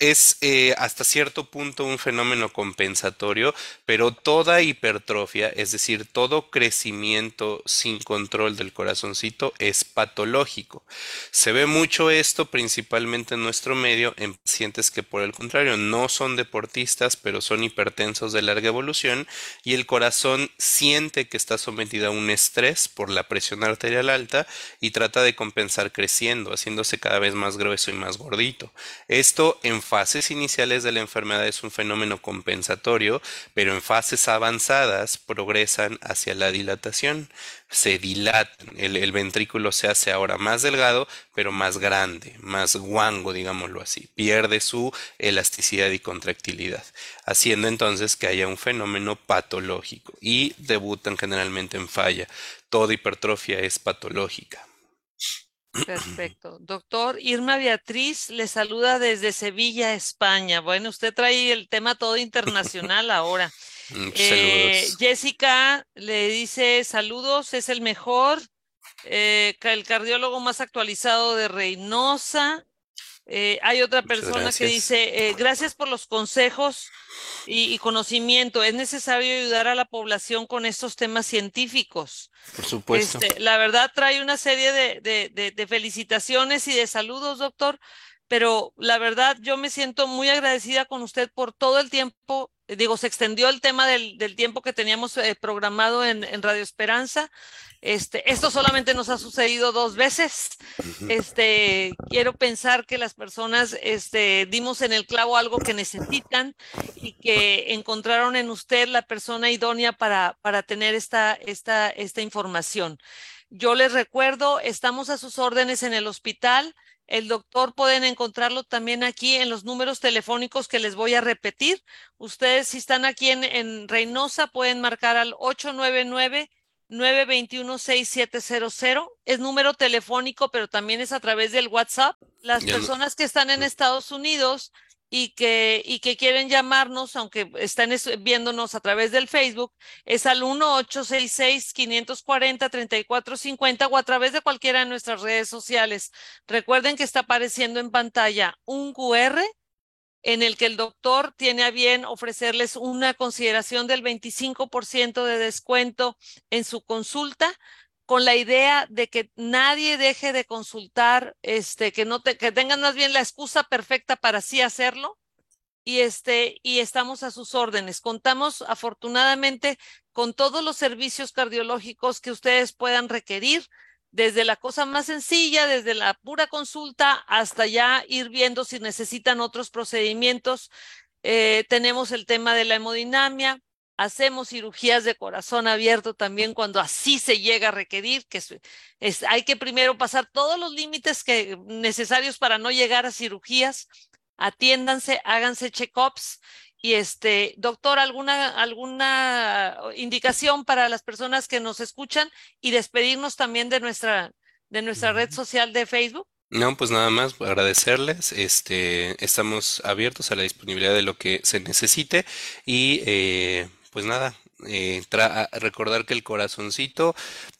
es eh, hasta cierto punto un fenómeno compensatorio, pero toda hipertrofia, es decir, todo crecimiento sin control del corazoncito es patológico. Se ve mucho esto principalmente en nuestro medio en pacientes que por el contrario no son deportistas, pero son hipertensos de larga evolución y el corazón siente que está sometido a un estrés por la presión arterial alta y trata de compensar creciendo, haciéndose cada vez más grueso y más gordito. Esto en fases iniciales de la enfermedad es un fenómeno compensatorio, pero en fases avanzadas progresan hacia la dilatación. Se dilatan, el, ventrículo se hace ahora más delgado, pero más grande, más guango, digámoslo así. Pierde su elasticidad y contractilidad, haciendo entonces que haya un fenómeno patológico y debutan generalmente en falla. Toda hipertrofia es patológica. Perfecto. Doctor, Irma Beatriz le saluda desde Sevilla, España. Bueno, usted trae el tema todo internacional ahora. Eh, Jessica le dice saludos, es el mejor, eh, el cardiólogo más actualizado de Reynosa. Eh, hay otra persona que dice, eh, gracias por los consejos y, conocimiento. Es necesario ayudar a la población con estos temas científicos. Por supuesto. Este, la verdad trae una serie de, felicitaciones y de saludos, doctor, pero la verdad yo me siento muy agradecida con usted por todo el tiempo. Digo, se extendió el tema del, tiempo que teníamos eh, programado en, en Radio Esperanza. Este, esto solamente nos ha sucedido dos veces. Este, quiero pensar que las personas este, dimos en el clavo algo que necesitan y que encontraron en usted la persona idónea para, para tener esta, esta, esta información. Yo les recuerdo, estamos a sus órdenes en el hospital. El doctor pueden encontrarlo también aquí en los números telefónicos que les voy a repetir. Ustedes si están aquí en, en Reynosa pueden marcar al 899 921-6700. Es número telefónico, pero también es a través del WhatsApp. Las personas que están en Estados Unidos y que, y que quieren llamarnos, aunque están viéndonos a través del Facebook, es al 1-866-540-3450 o a través de cualquiera de nuestras redes sociales. Recuerden que está apareciendo en pantalla un QR en el que el doctor tiene a bien ofrecerles una consideración del 25% de descuento en su consulta con la idea de que nadie deje de consultar, este, que no tengan más bien la excusa perfecta para sí hacerlo. Y este, y estamos a sus órdenes. Contamos afortunadamente con todos los servicios cardiológicos que ustedes puedan requerir desde la cosa más sencilla, desde la pura consulta hasta ya ir viendo si necesitan otros procedimientos. Eh, tenemos el tema de la hemodinamia, hacemos cirugías de corazón abierto también cuando así se llega a requerir, que es, hay que primero pasar todos los límites que, necesarios para no llegar a cirugías, atiéndanse, háganse check-ups y este, doctor, ¿alguna, alguna indicación para las personas que nos escuchan y despedirnos también de nuestra, de nuestra red social de Facebook? No, pues nada más agradecerles. Este, estamos abiertos a la disponibilidad de lo que se necesite y eh, pues nada, eh, recordar que el corazoncito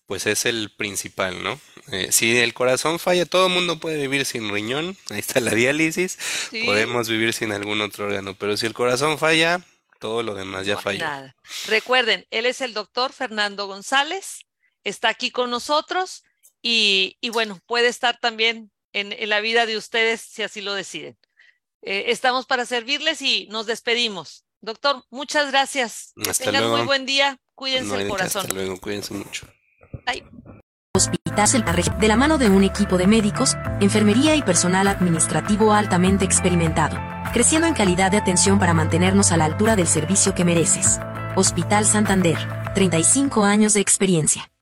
pues es el principal, ¿no? Eh, si el corazón falla, todo el mundo puede vivir sin riñón, ahí está la diálisis, podemos vivir sin algún otro órgano, pero si el corazón falla, todo lo demás ya falla. Recuerden, él es el doctor Fernando González, está aquí con nosotros y, bueno, puede estar también en, la vida de ustedes si así lo deciden. Eh, estamos para servirles y nos despedimos. Doctor, muchas gracias. Tengan muy buen día. Cuídense el corazón. Hasta luego, cuídense mucho. Hospital de la mano de un equipo de médicos, enfermería y personal administrativo altamente experimentado creciendo en calidad de atención para mantenernos a la altura del servicio que mereces. Hospital Santander, 35 años de experiencia.